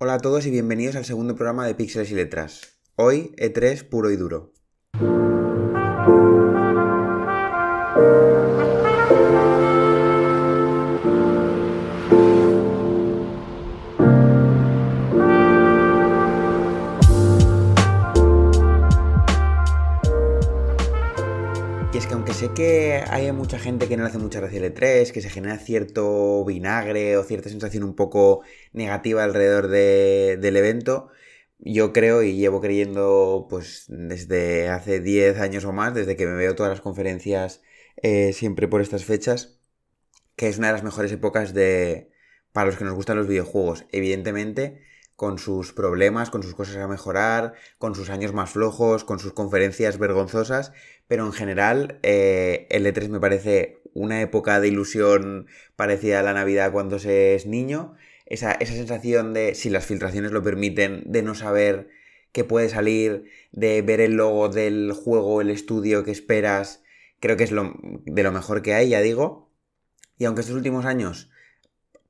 Hola a todos y bienvenidos al segundo programa de Píxeles y Letras. Hoy E3 puro y duro. Que hay mucha gente que no le hace mucha gracia el E3, que se genera cierto vinagre o cierta sensación un poco negativa alrededor de- del evento, yo creo y llevo creyendo pues desde hace 10 años o más, desde que me veo todas las conferencias eh, siempre por estas fechas, que es una de las mejores épocas de para los que nos gustan los videojuegos. Evidentemente, con sus problemas, con sus cosas a mejorar, con sus años más flojos, con sus conferencias vergonzosas, pero en general eh, el E3 me parece una época de ilusión parecida a la Navidad cuando se es niño. Esa, esa sensación de, si las filtraciones lo permiten, de no saber qué puede salir, de ver el logo del juego, el estudio que esperas, creo que es lo, de lo mejor que hay, ya digo. Y aunque estos últimos años,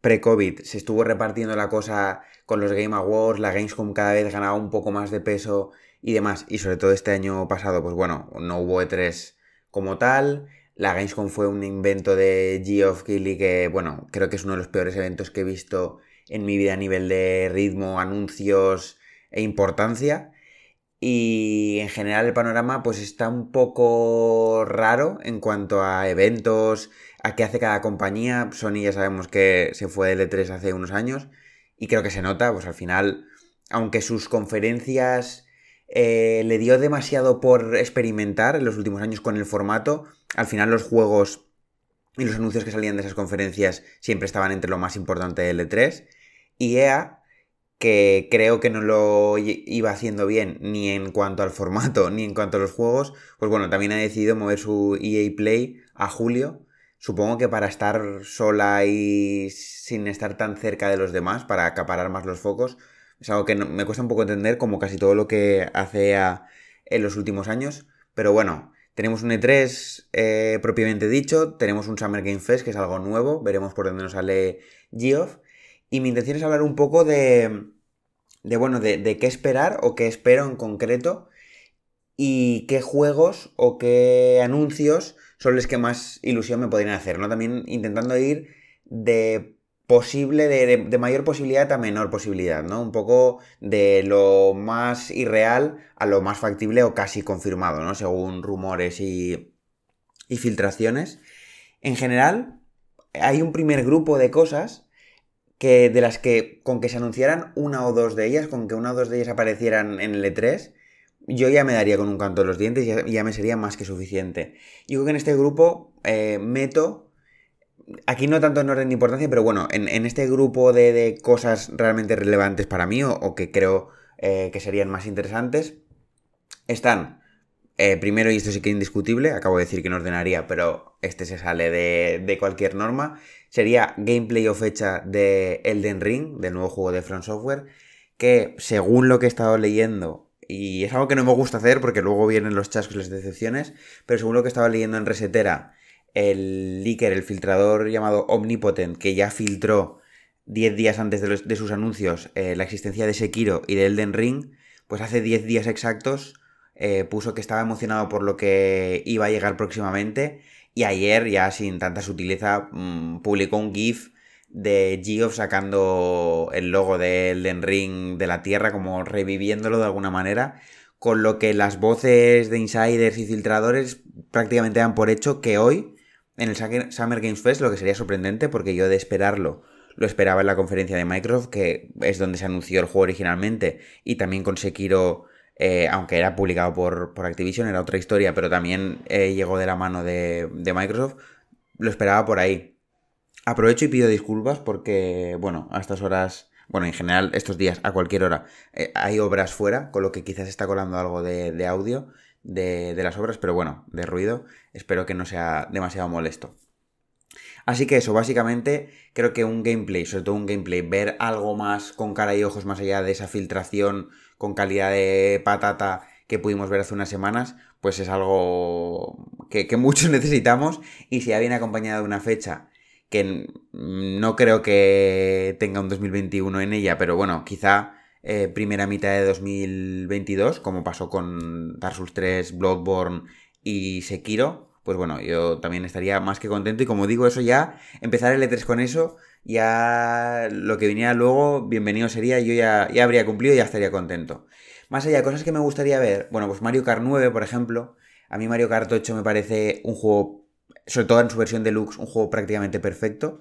pre-COVID, se estuvo repartiendo la cosa con los Game Awards, la Gamescom cada vez ganaba un poco más de peso y demás, y sobre todo este año pasado, pues bueno, no hubo E3 como tal. La Gamescom fue un invento de Geoff Keighley que, bueno, creo que es uno de los peores eventos que he visto en mi vida a nivel de ritmo, anuncios e importancia. Y en general el panorama pues está un poco raro en cuanto a eventos, a qué hace cada compañía. Sony ya sabemos que se fue del E3 hace unos años y creo que se nota, pues al final, aunque sus conferencias eh, le dio demasiado por experimentar en los últimos años con el formato, al final los juegos y los anuncios que salían de esas conferencias siempre estaban entre lo más importante del E3. Y EA, que creo que no lo iba haciendo bien ni en cuanto al formato ni en cuanto a los juegos, pues bueno, también ha decidido mover su EA Play a julio. Supongo que para estar sola y sin estar tan cerca de los demás, para acaparar más los focos, es algo que me cuesta un poco entender, como casi todo lo que hace EA en los últimos años. Pero bueno, tenemos un E3 eh, propiamente dicho, tenemos un Summer Game Fest, que es algo nuevo, veremos por dónde nos sale Geoff. Y mi intención es hablar un poco de, de bueno, de, de qué esperar o qué espero en concreto y qué juegos o qué anuncios son los que más ilusión me podrían hacer, ¿no? También intentando ir de posible, de, de- mayor posibilidad a menor posibilidad, ¿no? Un poco de lo más irreal a lo más factible o casi confirmado, ¿no? Según rumores y, y filtraciones. En general, hay un primer grupo de cosas que de las que con que se anunciaran una o dos de ellas, con que una o dos de ellas aparecieran en el E3, yo ya me daría con un canto de los dientes ya, ya me sería más que suficiente. Yo creo que en este grupo eh, meto, aquí no tanto en orden de importancia, pero bueno, en, en este grupo de, de cosas realmente relevantes para mí o, o que creo eh, que serían más interesantes, están eh, primero, y esto sí que es indiscutible, acabo de decir que no ordenaría, pero este se sale de, de cualquier norma, sería gameplay o fecha de Elden Ring, del nuevo juego de From Software, que según lo que he estado leyendo, y es algo que no me gusta hacer porque luego vienen los chascos y las decepciones, pero según lo que estaba leyendo en Resetera, el leaker, el filtrador llamado Omnipotent, que ya filtró 10 días antes de, sus anuncios eh, la existencia de Sekiro y de Elden Ring, pues hace 10 días exactos eh, puso que estaba emocionado por lo que iba a llegar próximamente y ayer, ya sin tanta sutileza, mm, publicó un GIF de Geoff sacando el logo de Elden Ring de la Tierra, como reviviéndolo de alguna manera, con lo que las voces de insiders y filtradores prácticamente dan por hecho que hoy, en el Summer Games Fest, lo que sería sorprendente, porque yo de esperarlo lo esperaba en la conferencia de Microsoft, que es donde se anunció el juego originalmente, y también con Sekiro eh, aunque era publicado por, por Activision, era otra historia, pero también eh, llegó de la mano de, de Microsoft, lo esperaba por ahí. Aprovecho y pido disculpas porque, bueno, a estas horas, bueno, en general estos días, a cualquier hora, eh, hay obras fuera, con lo que quizás está colando algo de, de audio de, de las obras, pero bueno, de ruido, espero que no sea demasiado molesto. Así que eso, básicamente, creo que un gameplay, sobre todo un gameplay, ver algo más con cara y ojos más allá de esa filtración con calidad de patata que pudimos ver hace unas semanas, pues es algo que, que muchos necesitamos y si ya viene acompañada de una fecha que no creo que tenga un 2021 en ella, pero bueno, quizá eh, primera mitad de 2022, como pasó con Dark Souls 3, Bloodborne y Sekiro, pues bueno, yo también estaría más que contento y como digo, eso ya, empezar el E3 con eso, ya lo que viniera luego, bienvenido sería, yo ya, ya habría cumplido y ya estaría contento. Más allá, cosas que me gustaría ver, bueno, pues Mario Kart 9, por ejemplo, a mí Mario Kart 8 me parece un juego, sobre todo en su versión deluxe, un juego prácticamente perfecto.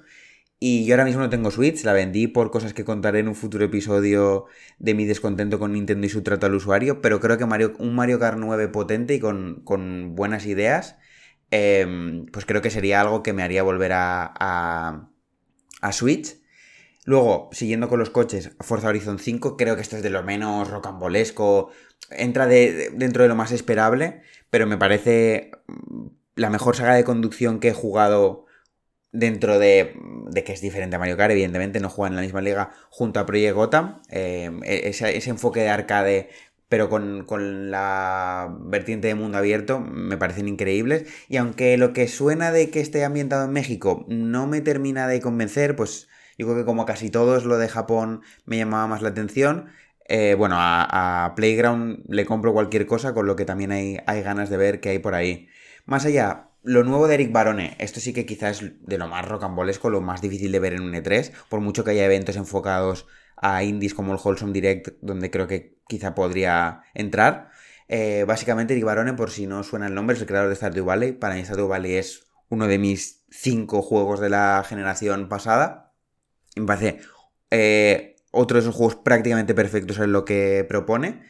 Y yo ahora mismo no tengo Switch, la vendí por cosas que contaré en un futuro episodio de mi descontento con Nintendo y su trato al usuario, pero creo que Mario, un Mario Kart 9 potente y con, buenas ideas, em, pues creo que sería algo que me haría volver a, a, a, Switch. Luego, siguiendo con los coches, Forza Horizon 5, creo que esto es de lo menos rocambolesco, entra de, dentro de lo más esperable, pero me parece la mejor saga de conducción que he jugado dentro de, de, que es diferente a Mario Kart, evidentemente no juegan en la misma liga junto a Project Gotham, eh, e-, ese, enfoque de arcade pero con, con, la vertiente de mundo abierto me parecen increíbles y aunque lo que suena de que esté ambientado en México no me termina de convencer, pues yo creo que como casi todos lo de Japón me llamaba más la atención, eh, bueno, a, Playground le compro cualquier cosa, con lo que también hay, hay ganas de ver qué hay por ahí. Más allá, lo nuevo de Eric Barone, esto sí que quizás es de lo más rocambolesco, lo más difícil de ver en un E3, por mucho que haya eventos enfocados a indies como el Wholesome Direct, donde creo que quizá podría entrar. Eh, básicamente, Eric Barone, por si no suena el nombre, es el creador de Stardew Valley. Para mí, Stardew Valley es uno de mis cinco juegos de la generación pasada. Me parece eh, otro de esos juegos prácticamente perfectos en lo que propone.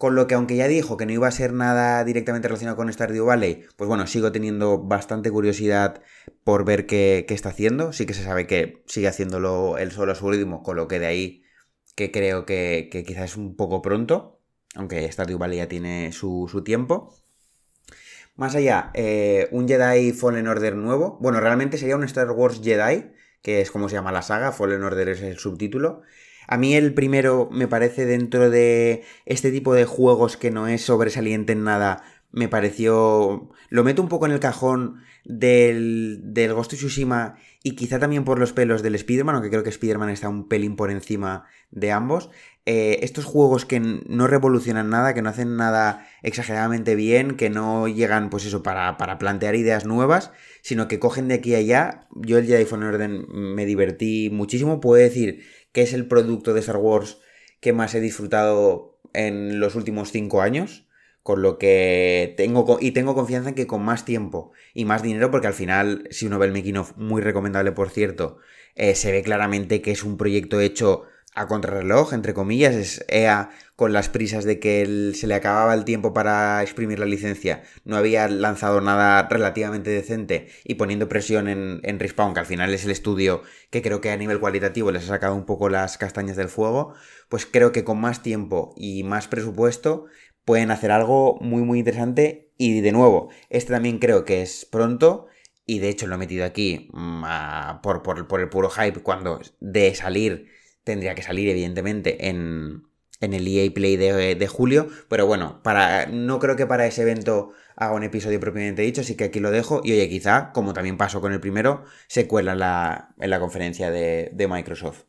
Con lo que aunque ya dijo que no iba a ser nada directamente relacionado con Stardew Valley, pues bueno, sigo teniendo bastante curiosidad por ver qué, está haciendo. Sí que se sabe que sigue haciéndolo él solo a su ritmo, con lo que de ahí que creo que, quizás es un poco pronto, aunque Stardew Valley ya tiene su, tiempo. Más allá, eh, un Jedi Fallen Order nuevo. Bueno, realmente sería un Star Wars Jedi, que es como se llama la saga, Fallen Order es el subtítulo. A mí el primero me parece dentro de este tipo de juegos que no es sobresaliente en nada, me pareció... Lo meto un poco en el cajón del, del Ghost of Tsushima y quizá también por los pelos del Spider-Man, aunque creo que Spider-Man está un pelín por encima de ambos. Eh, estos juegos que no revolucionan nada, que no hacen nada exageradamente bien, que no llegan, pues eso, para, para plantear ideas nuevas, sino que cogen de aquí a allá. Yo el Jedi Fallen Order me divertí muchísimo, puedo decir que es el producto de Star Wars que más he disfrutado en los últimos cinco años. Con lo que tengo, y tengo confianza en que con más tiempo y más dinero, porque al final, si uno ve el making muy recomendable por cierto, eh, se ve claramente que es un proyecto hecho a contrarreloj, entre comillas, es EA con las prisas de que se le acababa el tiempo para exprimir la licencia, no había lanzado nada relativamente decente y poniendo presión en, en Respawn, que al final es el estudio que creo que a nivel cualitativo les ha sacado un poco las castañas del fuego, pues creo que con más tiempo y más presupuesto pueden hacer algo muy muy interesante. Y de nuevo, este también creo que es pronto y de hecho lo he metido aquí mm, por, por, por el puro hype cuando de salir tendría que salir evidentemente en, en el EA Play de, julio, pero bueno, para, no creo que para ese evento haga un episodio propiamente dicho, así que aquí lo dejo y oye, quizá, como también pasó con el primero, se cuela en la, en la conferencia de, de Microsoft.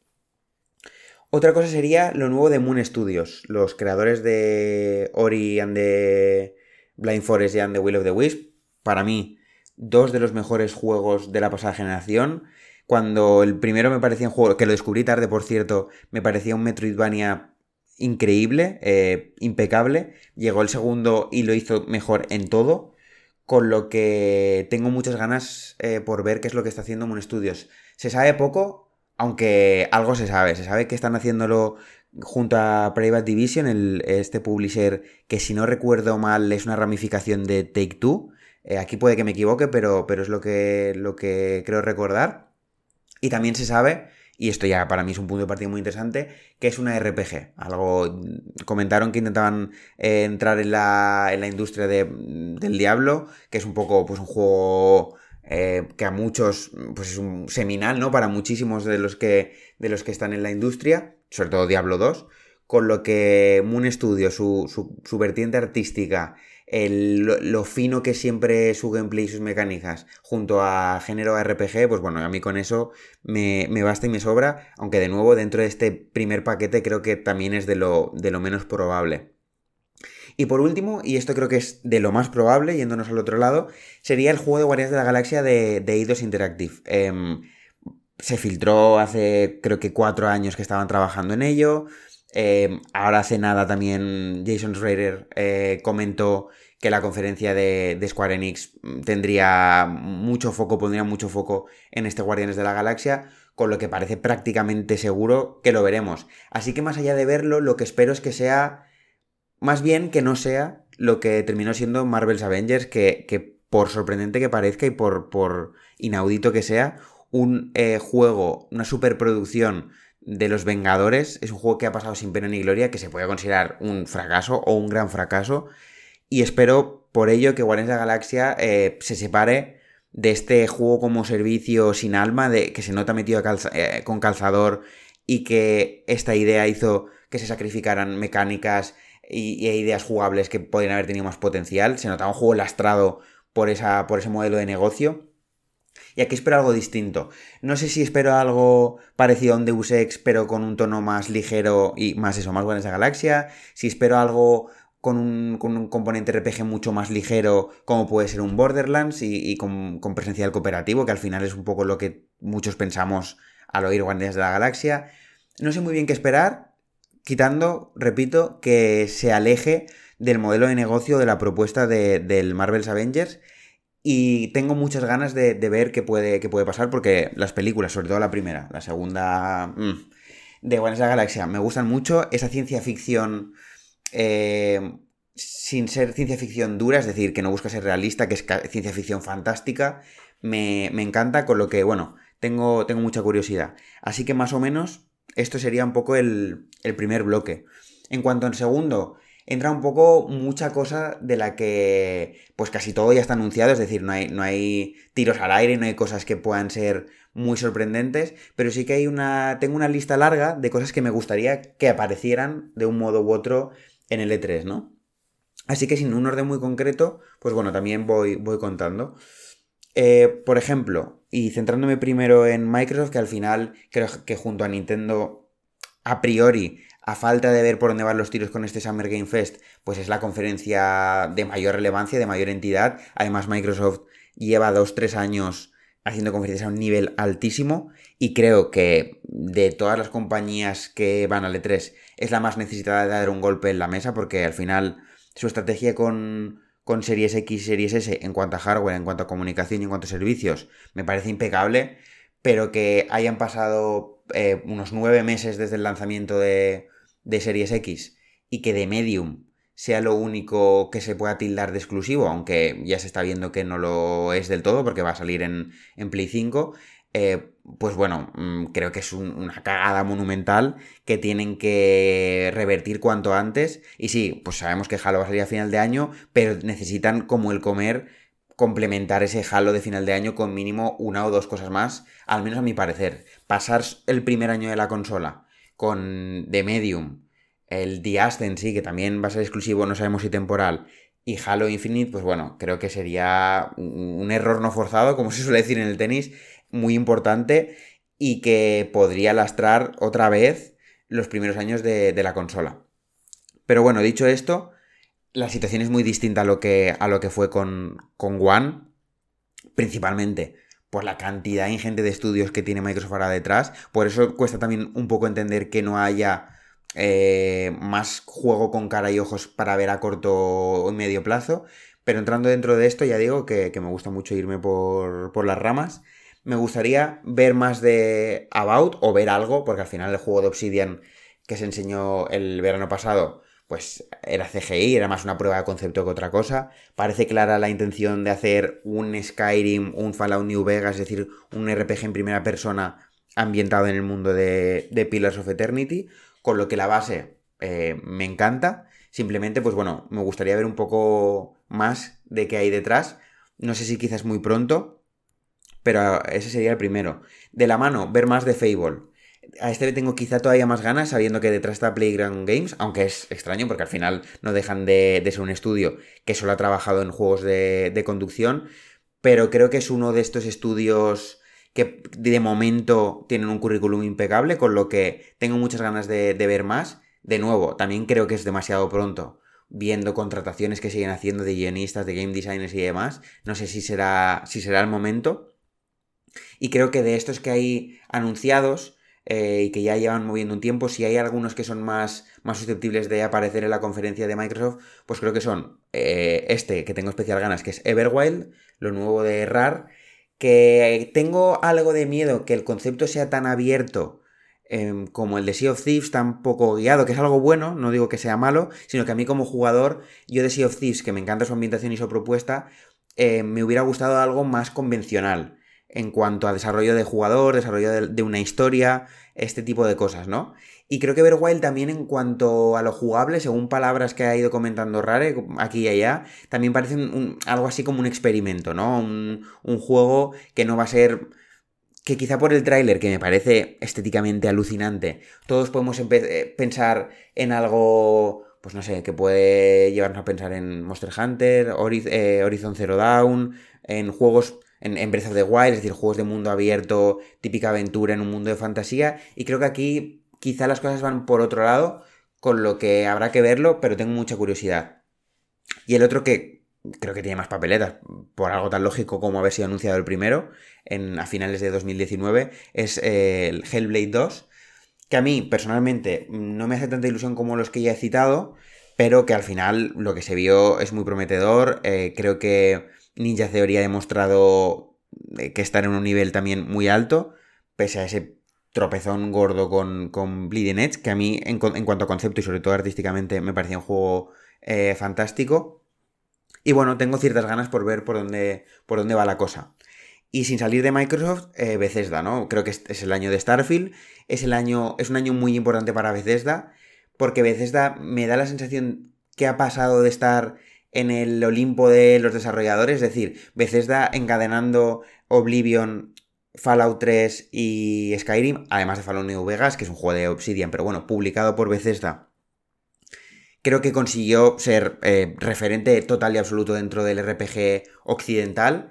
Otra cosa sería lo nuevo de Moon Studios, los creadores de Ori and the Blind Forest y and the Will of the Wisp. Para mí, dos de los mejores juegos de la pasada generación. Cuando el primero me parecía un juego, que lo descubrí tarde por cierto, me parecía un Metroidvania increíble, eh, impecable. Llegó el segundo y lo hizo mejor en todo. Con lo que tengo muchas ganas eh, por ver qué es lo que está haciendo Moon Studios. Se sabe poco, aunque algo se sabe. Se sabe que están haciéndolo junto a Private Division, este publisher que si no recuerdo mal es una ramificación de Take Two. Eh, aquí puede que me equivoque, pero, es lo que creo recordar. Y también se sabe, y esto ya para mí es un punto de partida muy interesante, que es una RPG. Algo comentaron que intentaban eh, entrar en la, en la industria del Diablo, que es un poco pues un juego eh, que a muchos pues es un seminal, ¿no? Para muchísimos de los que de los que están en la industria, sobre todo Diablo 2, con lo que Moon Studio, su, su vertiente artística lo, fino que siempre su gameplay y sus mecánicas junto a género RPG, pues bueno, a mí con eso me, basta y me sobra, aunque de nuevo dentro de este primer paquete creo que también es de lo, de lo menos probable. Y por último, y esto creo que es de lo más probable, yéndonos al otro lado, sería el juego de Guardianes de la Galaxia de, de Eidos Interactive. Em, se filtró hace creo que cuatro años que estaban trabajando en ello. Em, ahora hace nada también Jason Schrader eh, comentó que la conferencia de, Square Enix tendría mucho foco, pondría mucho foco en este Guardianes de la Galaxia, con lo que parece prácticamente seguro que lo veremos. Así que más allá de verlo, lo que espero es que sea, más bien que no sea lo que terminó siendo Marvel's Avengers, que, por sorprendente que parezca y por, por inaudito que sea, un eh, juego, una superproducción de los Vengadores, es un juego que ha pasado sin pena ni gloria, que se puede considerar un fracaso o un gran fracaso y espero por ello que Guardians de la Galaxia eh, se separe de este juego como servicio sin alma, de que se nota metido eh, con calzador y que esta idea hizo que se sacrificaran mecánicas y, ideas jugables que podrían haber tenido más potencial. Se notaba un juego lastrado por, esa, por ese modelo de negocio. Y aquí espero algo distinto. No sé si espero algo parecido a un Deus Ex, pero con un tono más ligero y más eso, más de la Galaxia. Si espero algo con un, componente RPG mucho más ligero, como puede ser un Borderlands, y, con, presencia del cooperativo, que al final es un poco lo que muchos pensamos al oír Guardianes de la Galaxia. No sé muy bien qué esperar, quitando, repito, que se aleje del modelo de negocio de la propuesta de, del Marvel's Avengers. Y tengo muchas ganas de, ver qué puede, qué puede pasar, porque las películas, sobre todo la primera, la segunda mm, de de la Galaxia, me gustan mucho. Esa ciencia ficción eh, sin ser ciencia ficción dura, es decir, que no busca ser realista, que es ciencia ficción fantástica, me, encanta, con lo que, bueno, tengo, tengo, mucha curiosidad. Así que más o menos esto sería un poco el, primer bloque. En cuanto al segundo, entra un poco mucha cosa de la que pues casi todo ya está anunciado, es decir, no hay, no hay tiros al aire, no hay cosas que puedan ser muy sorprendentes, pero sí que hay una, tengo una lista larga de cosas que me gustaría que aparecieran de un modo u otro en el E3, ¿no? Así que sin un orden muy concreto, pues bueno, también voy, voy contando. Eh, por ejemplo, y centrándome primero en Microsoft, que al final creo que junto a Nintendo, a priori, a falta de ver por dónde van los tiros con este Summer Game Fest, pues es la conferencia de mayor relevancia, de mayor entidad. Además, Microsoft lleva 2-3 años haciendo conferencias a un nivel altísimo y creo que de todas las compañías que van al E3 es la más necesitada de dar un golpe en la mesa porque al final su estrategia con, con Series X y Series S en cuanto a hardware, en cuanto a comunicación y en cuanto a servicios me parece impecable, pero que hayan pasado eh, unos nueve meses desde el lanzamiento de, Series X y que de Medium sea lo único que se pueda tildar de exclusivo, aunque ya se está viendo que no lo es del todo porque va a salir en, en Play 5, eh, pues bueno, mm, creo que es una cagada monumental que tienen que revertir cuanto antes. Y sí, pues sabemos que Halo va a salir a final de año, pero necesitan como el comer complementar ese Halo de final de año con mínimo una o dos cosas más, al menos a mi parecer. Pasar el primer año de la consola con The Medium, el The sí, que también va a ser exclusivo, no sabemos si temporal, y Halo Infinite, pues bueno, creo que sería un error no forzado, como se suele decir en el tenis, muy importante y que podría lastrar otra vez los primeros años de, la consola. Pero bueno, dicho esto, la situación es muy distinta a lo que, a lo que fue con, con One, principalmente por la cantidad ingente de estudios que tiene Microsoft ahora detrás. Por eso cuesta también un poco entender que no haya eh, más juego con cara y ojos para ver a corto o medio plazo. Pero entrando dentro de esto, ya digo que, me gusta mucho irme por, las ramas. Me gustaría ver más de About o ver algo, porque al final el juego de Obsidian que se enseñó el verano pasado, pues era CGI, era más una prueba de concepto que otra cosa. Parece clara la intención de hacer un Skyrim, un Fallout New Vegas, es decir, un RPG en primera persona ambientado en el mundo de, de Pillars of Eternity con lo que la base eh, me encanta. Simplemente, pues bueno, me gustaría ver un poco más de qué hay detrás. No sé si quizás muy pronto, pero ese sería el primero. De la mano, ver más de Fable. A este le tengo quizá todavía más ganas, sabiendo que detrás está Playground Games, aunque es extraño porque al final no dejan de, ser un estudio que solo ha trabajado en juegos de, conducción, pero creo que es uno de estos estudios que de momento tienen un currículum impecable, con lo que tengo muchas ganas de, de ver más. De nuevo, también creo que es demasiado pronto viendo contrataciones que siguen haciendo de guionistas, de game designers y demás. No sé si será, si será el momento. Y creo que de estos que hay anunciados eh, y que ya llevan moviendo un tiempo, si hay algunos que son más, más susceptibles de aparecer en la conferencia de Microsoft, pues creo que son eh, este, que tengo especial ganas, que es Everwild, lo nuevo de RAR, que tengo algo de miedo que el concepto sea tan abierto Em, como el de Sea of Thieves tan poco guiado, que es algo bueno, no digo que sea malo, sino que a mí como jugador, yo de Sea of Thieves, que me encanta su ambientación y su propuesta, eh, me hubiera gustado algo más convencional en cuanto a desarrollo de jugador, desarrollo de, una historia, este tipo de cosas, ¿no? Y creo que Verwild también en cuanto a lo jugable, según palabras que ha ido comentando Rare aquí y allá, también parece algo así como un experimento, ¿no? Un, juego que no va a ser que quizá por el tráiler, que me parece estéticamente alucinante, todos podemos eh, pensar en algo, pues no sé, que puede llevarnos a pensar en Monster Hunter, eh, Horizon Zero Dawn, en juegos, en, en, Breath of the Wild, es decir, juegos de mundo abierto, típica aventura en un mundo de fantasía, y creo que aquí quizá las cosas van por otro lado, con lo que habrá que verlo, pero tengo mucha curiosidad. Y el otro que creo que tiene más papeletas, por algo tan lógico como haber sido anunciado el primero en, a finales de 2019, es eh, el Hellblade 2, que a mí personalmente no me hace tanta ilusión como los que ya he citado, pero que al final lo que se vio es muy prometedor, eh, creo que Ninja Theory ha demostrado eh, que está en un nivel también muy alto, pese a ese tropezón gordo con, con Bleeding Edge, que a mí en, cuanto a concepto y sobre todo artísticamente me parecía un juego fantástico. Y bueno, tengo ciertas ganas por ver por dónde, por dónde va la cosa. Y sin salir de Microsoft, eh, Bethesda, ¿no? Creo que es el año de Starfield, es, el año, es un año muy importante para Bethesda, porque Bethesda me da la sensación que ha pasado de estar en el Olimpo de los desarrolladores, es decir, Bethesda encadenando Oblivion, Fallout 3 y Skyrim, además de Fallout New Vegas, que es un juego de Obsidian, pero bueno, publicado por Bethesda creo que consiguió ser eh, referente total y absoluto dentro del RPG occidental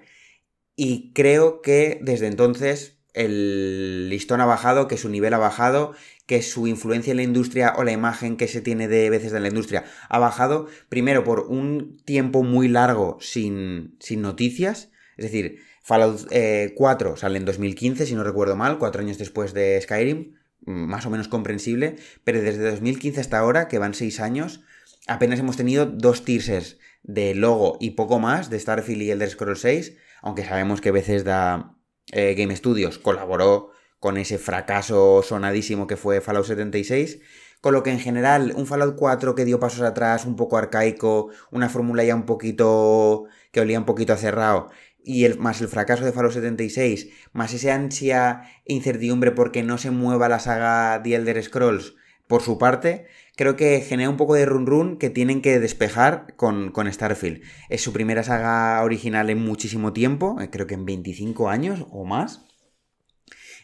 y creo que desde entonces el listón ha bajado, que su nivel ha bajado, que su influencia en la industria o la imagen que se tiene de veces de la industria ha bajado, primero por un tiempo muy largo sin, sin noticias, es decir, Fallout 4 eh, sale en 2015, si no recuerdo mal, cuatro años después de Skyrim, más o menos comprensible, pero desde 2015 hasta ahora, que van seis años, apenas hemos tenido dos teasers de logo y poco más de Starfield y Elder Scrolls 6, aunque sabemos que veces da eh, Game Studios colaboró con ese fracaso sonadísimo que fue Fallout 76, con lo que en general un Fallout 4 que dio pasos atrás, un poco arcaico, una fórmula ya un poquito que olía un poquito a cerrado, y el, más el fracaso de Fallout 76, más esa ansia e incertidumbre porque no se mueva la saga The Elder Scrolls por su parte, creo que genera un poco de run run que tienen que despejar con, con Starfield. Es su primera saga original en muchísimo tiempo, eh, creo que en 25 años o más.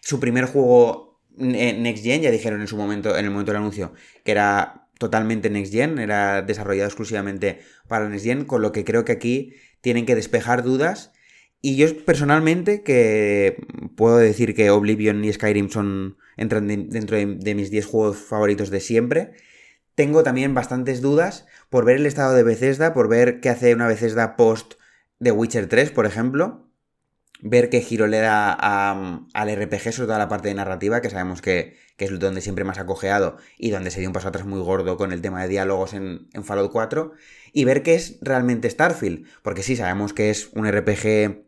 Su primer juego Next Gen, ya dijeron en su momento, en el momento del anuncio, que era totalmente Next Gen, era desarrollado exclusivamente para Next Gen, con lo que creo que aquí tienen que despejar dudas y yo personalmente, que puedo decir que Oblivion y Skyrim son entran dentro de, mis 10 juegos favoritos de siempre, tengo también bastantes dudas por ver el estado de Bethesda, por ver qué hace una Bethesda post de Witcher 3, por ejemplo, ver qué giro le da al RPG, sobre todo la parte de narrativa, que sabemos que, es donde siempre más ha cojeado y donde se dio un paso atrás muy gordo con el tema de diálogos en, en Fallout 4, y ver qué es realmente Starfield, porque sí, sabemos que es un RPG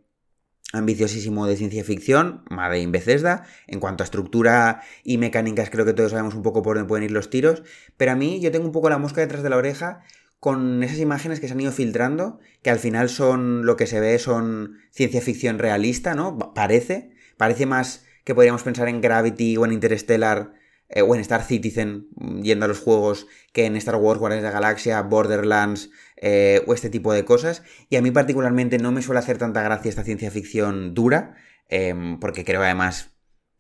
ambiciosísimo de ciencia ficción, Made in Bethesda. En cuanto a estructura y mecánicas, creo que todos sabemos un poco por dónde pueden ir los tiros. Pero a mí, yo tengo un poco la mosca detrás de la oreja con esas imágenes que se han ido filtrando, que al final son lo que se ve son ciencia ficción realista, ¿no? Parece. Parece más que podríamos pensar en Gravity o en Interstellar eh, o en Star Citizen, mm, yendo a los juegos, que en Star Wars, Guardianes de la Galaxia, Borderlands eh, o este tipo de cosas. Y a mí particularmente no me suele hacer tanta gracia esta ciencia ficción dura, em, porque creo además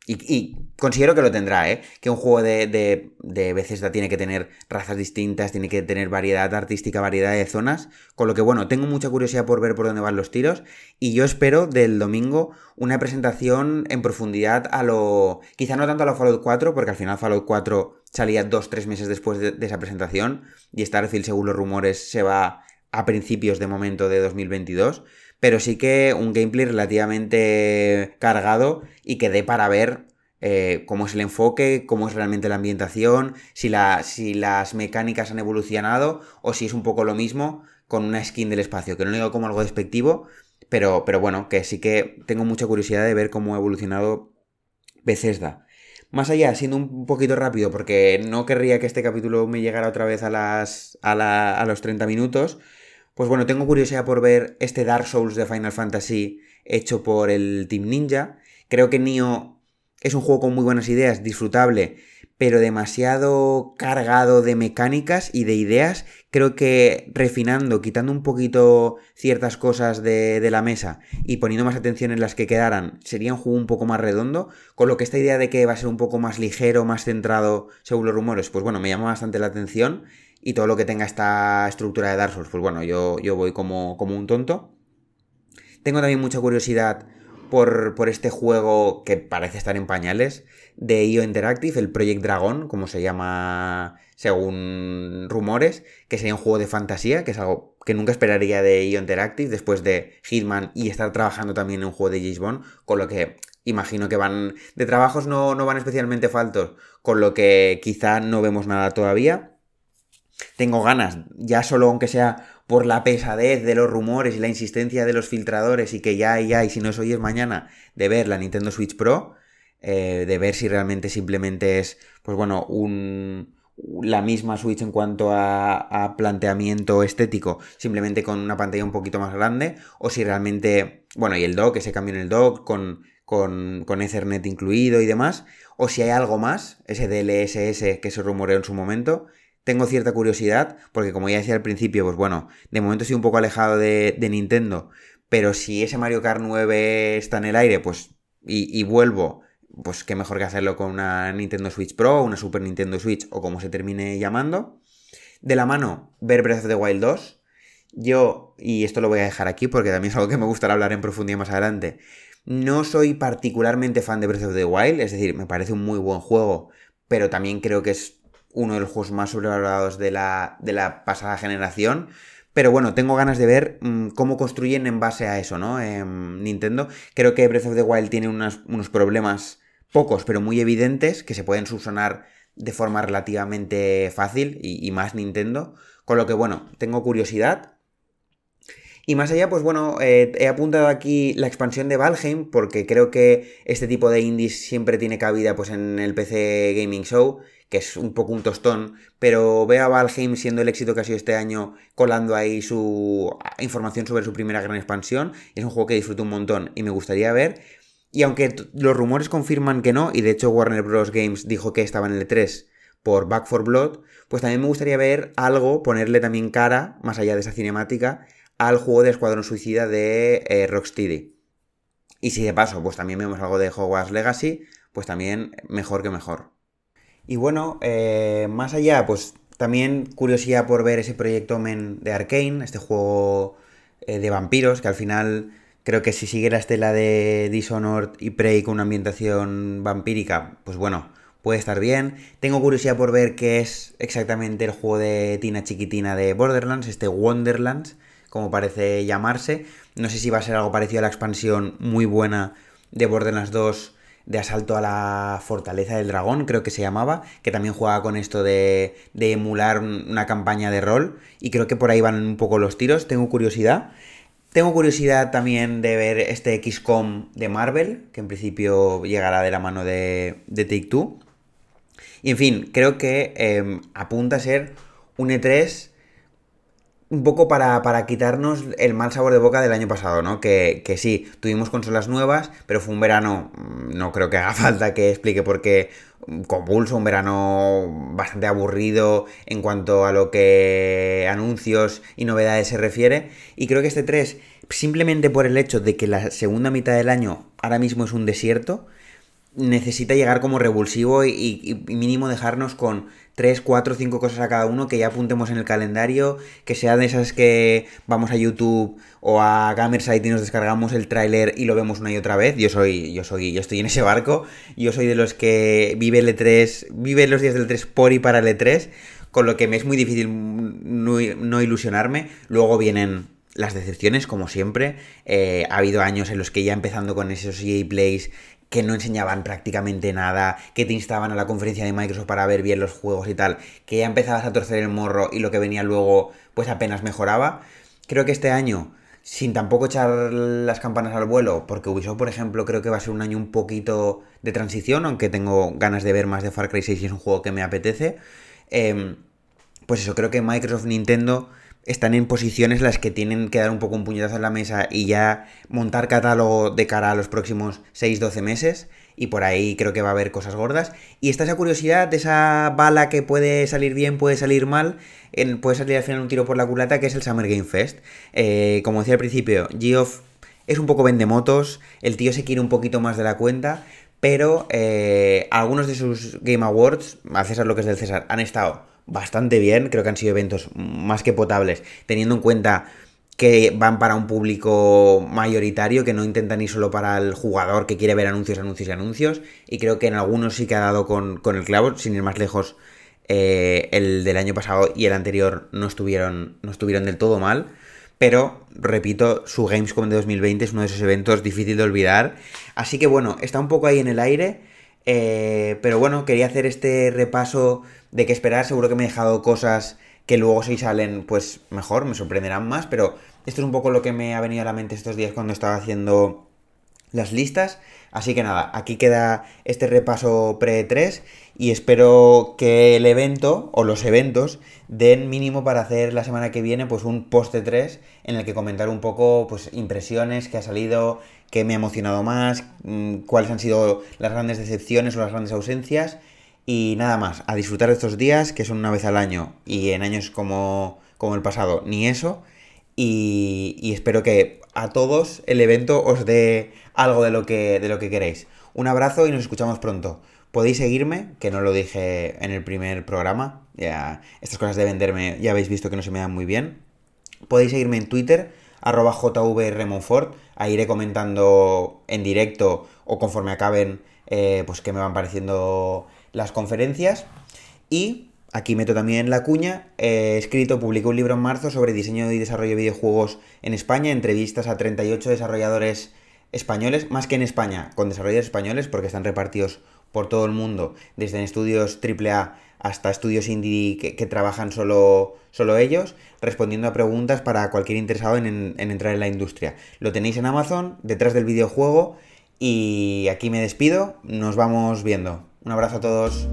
y, considero que lo tendrá, ¿eh? Que un juego de, de, de Bethesda tiene que tener razas distintas, tiene que tener variedad artística, variedad de zonas. Con lo que, bueno, tengo mucha curiosidad por ver por dónde van los tiros. Y yo espero del domingo una presentación en profundidad a lo. Quizá no tanto a lo Fallout 4, porque al final Fallout 4 salía 2-3 meses después de, de esa presentación. Y Starfield, según los rumores, se va a principios de momento de 2022 pero sí que un gameplay relativamente cargado y que dé para ver eh, cómo es el enfoque, cómo es realmente la ambientación, si, la, si las mecánicas han evolucionado o si es un poco lo mismo con una skin del espacio, que no lo digo como algo despectivo, pero, pero bueno, que sí que tengo mucha curiosidad de ver cómo ha evolucionado Bethesda. Más allá, siendo un poquito rápido, porque no querría que este capítulo me llegara otra vez a, las, a, a los 30 minutos, pues bueno, tengo curiosidad por ver este Dark Souls de Final Fantasy hecho por el Team Ninja. Creo que Nioh es un juego con muy buenas ideas, disfrutable, pero demasiado cargado de mecánicas y de ideas. Creo que refinando, quitando un poquito ciertas cosas de, de, la mesa y poniendo más atención en las que quedaran, sería un juego un poco más redondo. Con lo que esta idea de que va a ser un poco más ligero, más centrado, según los rumores, pues bueno, me llama bastante la atención y todo lo que tenga esta estructura de Dark Souls, pues bueno, yo, yo voy como, como un tonto. Tengo también mucha curiosidad por, por, este juego que parece estar en pañales de IO Interactive, el Project Dragon, como se llama según rumores, que sería un juego de fantasía, que es algo que nunca esperaría de IO Interactive después de Hitman y estar trabajando también en un juego de James Bond, con lo que imagino que van de trabajos no, no van especialmente faltos, con lo que quizá no vemos nada todavía tengo ganas, ya solo aunque sea por la pesadez de los rumores y la insistencia de los filtradores y que ya y ya, y si no es hoy es mañana, de ver la Nintendo Switch Pro, eh, de ver si realmente simplemente es, pues bueno, un, la misma Switch en cuanto a, a, planteamiento estético, simplemente con una pantalla un poquito más grande, o si realmente, bueno, y el dock, ese cambio en el dock con, con, con Ethernet incluido y demás, o si hay algo más, ese DLSS que se rumoreó en su momento, tengo cierta curiosidad, porque como ya decía al principio, pues bueno, de momento estoy un poco alejado de, Nintendo, pero si ese Mario Kart 9 está en el aire, pues, y, y, vuelvo, pues qué mejor que hacerlo con una Nintendo Switch Pro, una Super Nintendo Switch, o como se termine llamando. De la mano, ver Breath of the Wild 2. Yo, y esto lo voy a dejar aquí porque también es algo que me gustará hablar en profundidad más adelante, no soy particularmente fan de Breath of the Wild, es decir, me parece un muy buen juego, pero también creo que es uno de los juegos más sobrevalorados de la, de la pasada generación. Pero bueno, tengo ganas de ver mmm, cómo construyen en base a eso, ¿no? Eh, Nintendo. Creo que Breath of the Wild tiene unas, unos problemas pocos, pero muy evidentes, que se pueden subsanar de forma relativamente fácil y, más Nintendo. Con lo que, bueno, tengo curiosidad. Y más allá, pues bueno, eh, he apuntado aquí la expansión de Valheim, porque creo que este tipo de indies siempre tiene cabida pues, en el PC Gaming Show que es un poco un tostón, pero veo a Valheim siendo el éxito que ha sido este año, colando ahí su información sobre su primera gran expansión. Es un juego que disfruto un montón y me gustaría ver. Y aunque los rumores confirman que no, y de hecho Warner Bros. Games dijo que estaba en el E3 por Back for Blood, pues también me gustaría ver algo, ponerle también cara, más allá de esa cinemática, al juego de Escuadrón Suicida de eh, Rocksteady. Y si de paso, pues también vemos algo de Hogwarts Legacy, pues también mejor que mejor. Y bueno, eh, más allá, pues también curiosidad por ver ese proyecto Men de Arkane, este juego eh, de vampiros, que al final creo que si sigue la estela de Dishonored y Prey con una ambientación vampírica, pues bueno, puede estar bien. Tengo curiosidad por ver qué es exactamente el juego de Tina Chiquitina de Borderlands, este Wonderlands, como parece llamarse. No sé si va a ser algo parecido a la expansión muy buena de Borderlands 2 de asalto a la fortaleza del dragón, creo que se llamaba, que también jugaba con esto de, de emular una campaña de rol, y creo que por ahí van un poco los tiros, tengo curiosidad. Tengo curiosidad también de ver este XCOM de Marvel, que en principio llegará de la mano de, de Take Two. Y en fin, creo que eh, apunta a ser un E3 un poco para, para, quitarnos el mal sabor de boca del año pasado, ¿no? Que, que, sí, tuvimos consolas nuevas, pero fue un verano, mm, no creo que haga falta que explique por qué mm, convulso, un verano bastante aburrido en cuanto a lo que anuncios y novedades se refiere. Y creo que este 3, simplemente por el hecho de que la segunda mitad del año ahora mismo es un desierto, necesita llegar como revulsivo y, mínimo dejarnos con 3, 4, 5 cosas a cada uno que ya apuntemos en el calendario, que sea de esas que vamos a YouTube o a Gamersite y nos descargamos el tráiler y lo vemos una y otra vez. Yo soy, yo soy, yo estoy en ese barco. Yo soy de los que vive el E3, vive los días del 3 e por y para el E3, con lo que me es muy difícil no, no ilusionarme. Luego vienen las decepciones, como siempre. Eh, ha habido años en los que ya empezando con esos EA Plays que no enseñaban prácticamente nada, que te instaban a la conferencia de Microsoft para ver bien los juegos y tal, que ya empezabas a torcer el morro y lo que venía luego pues apenas mejoraba. Creo que este año, sin tampoco echar las campanas al vuelo, porque Ubisoft, por ejemplo, creo que va a ser un año un poquito de transición, aunque tengo ganas de ver más de Far Cry 6 y es un juego que me apetece. Em, pues eso, creo que Microsoft, Nintendo están en posiciones las que tienen que dar un poco un puñetazo en la mesa y ya montar catálogo de cara a los próximos 6-12 meses. Y por ahí creo que va a haber cosas gordas. Y está esa curiosidad de esa bala que puede salir bien, puede salir mal, puede salir al final un tiro por la culata, que es el Summer Game Fest. Eh, como decía al principio, Geoff es un poco vendemotos, el tío se quiere un poquito más de la cuenta, pero eh, algunos de sus Game Awards, al César lo que es del César, han estado bastante bien, creo que han sido eventos más que potables, teniendo en cuenta que van para un público mayoritario, que no intentan ir solo para el jugador que quiere ver anuncios, anuncios y anuncios, y creo que en algunos sí que ha dado con, el clavo, sin ir más lejos, eh, el del año pasado y el anterior no estuvieron, no estuvieron del todo mal, pero, repito, su Gamescom de 2020 es uno de esos eventos difícil de olvidar, así que bueno, está un poco ahí en el aire, eh, pero bueno, quería hacer este repaso de qué esperar. Seguro que me he dejado cosas que luego si salen, pues mejor, me sorprenderán más. Pero esto es un poco lo que me ha venido a la mente estos días cuando estaba haciendo las listas. Así que nada, aquí queda este repaso pre-3 y espero que el evento o los eventos den mínimo para hacer la semana que viene pues un post 3 en el que comentar un poco pues impresiones que ha salido, qué me ha emocionado más, mm, cuáles han sido las grandes decepciones o las grandes ausencias y nada más, a disfrutar de estos días, que son una vez al año, y en años como, como el pasado, ni eso. Y, espero que a todos el evento os dé algo de lo, que, de lo que queréis. Un abrazo y nos escuchamos pronto. Podéis seguirme, que no lo dije en el primer programa. Ya, estas cosas de venderme ya habéis visto que no se me dan muy bien. Podéis seguirme en Twitter, arroba jvremonfort. Ahí iré comentando en directo o conforme acaben, eh, pues que me van pareciendo las conferencias y aquí meto también la cuña, he escrito, publiqué un libro en marzo sobre diseño y desarrollo de videojuegos en España, entrevistas a 38 desarrolladores españoles, más que en España, con desarrolladores españoles porque están repartidos por todo el mundo, desde en estudios AAA hasta estudios indie que, trabajan solo, solo, ellos, respondiendo a preguntas para cualquier interesado en, en entrar en la industria. Lo tenéis en Amazon, detrás del videojuego, y aquí me despido, nos vamos viendo. Un abrazo a todos.